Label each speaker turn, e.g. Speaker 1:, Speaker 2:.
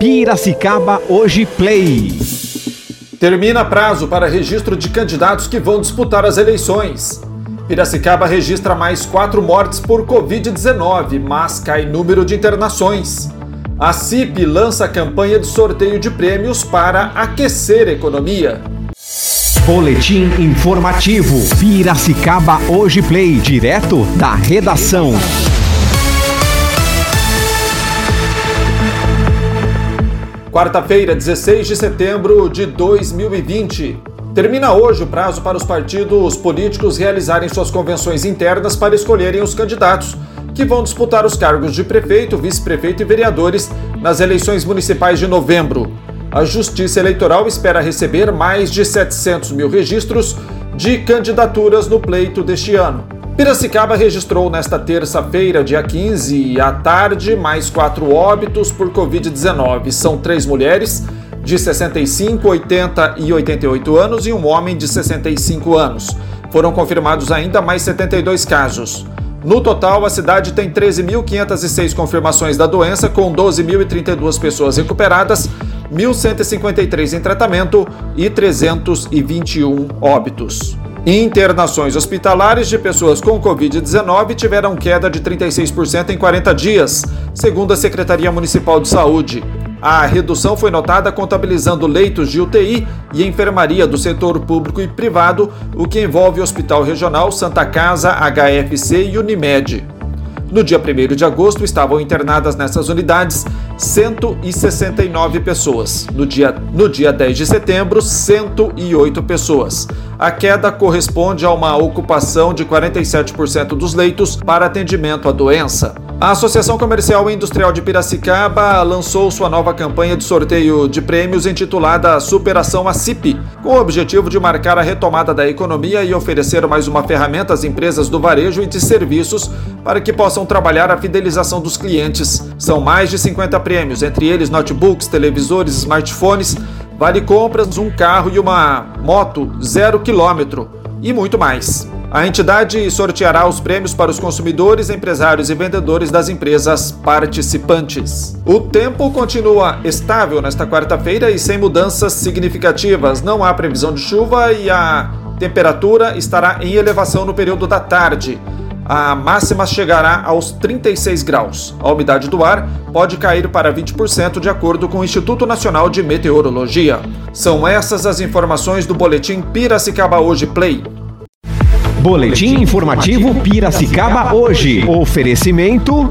Speaker 1: Piracicaba Hoje Play.
Speaker 2: Termina prazo para registro de candidatos que vão disputar as eleições. Piracicaba registra mais quatro mortes por Covid-19, mas cai número de internações. A CIP lança campanha de sorteio de prêmios para aquecer a economia.
Speaker 1: Boletim informativo. Piracicaba Hoje Play, direto da redação.
Speaker 2: Quarta-feira, 16 de setembro de 2020. Termina hoje o prazo para os partidos políticos realizarem suas convenções internas para escolherem os candidatos que vão disputar os cargos de prefeito, vice-prefeito e vereadores nas eleições municipais de novembro. A Justiça Eleitoral espera receber mais de 700 mil registros de candidaturas no pleito deste ano. Piracicaba registrou nesta terça-feira, dia 15, à tarde, mais quatro óbitos por Covid-19. São três mulheres de 65, 80 e 88 anos e um homem de 65 anos. Foram confirmados ainda mais 72 casos. No total, a cidade tem 13.506 confirmações da doença, com 12.032 pessoas recuperadas, 1.153 em tratamento e 321 óbitos. Internações hospitalares de pessoas com Covid-19 tiveram queda de 36% em 40 dias, segundo a Secretaria Municipal de Saúde. A redução foi notada contabilizando leitos de UTI e enfermaria do setor público e privado, o que envolve o Hospital Regional Santa Casa, HFC e Unimed. No dia 1 de agosto, estavam internadas nessas unidades 169 pessoas. No dia, no dia 10 de setembro, 108 pessoas. A queda corresponde a uma ocupação de 47% dos leitos para atendimento à doença. A Associação Comercial e Industrial de Piracicaba lançou sua nova campanha de sorteio de prêmios intitulada Superação ACIP, com o objetivo de marcar a retomada da economia e oferecer mais uma ferramenta às empresas do varejo e de serviços para que possam trabalhar a fidelização dos clientes. São mais de 50 prêmios, entre eles notebooks, televisores, smartphones, vale compras, um carro e uma moto zero quilômetro e muito mais. A entidade sorteará os prêmios para os consumidores, empresários e vendedores das empresas participantes. O tempo continua estável nesta quarta-feira e sem mudanças significativas. Não há previsão de chuva e a temperatura estará em elevação no período da tarde. A máxima chegará aos 36 graus. A umidade do ar pode cair para 20% de acordo com o Instituto Nacional de Meteorologia. São essas as informações do boletim Piracicaba Hoje Play.
Speaker 1: Boletim informativo Piracicaba hoje. Oferecimento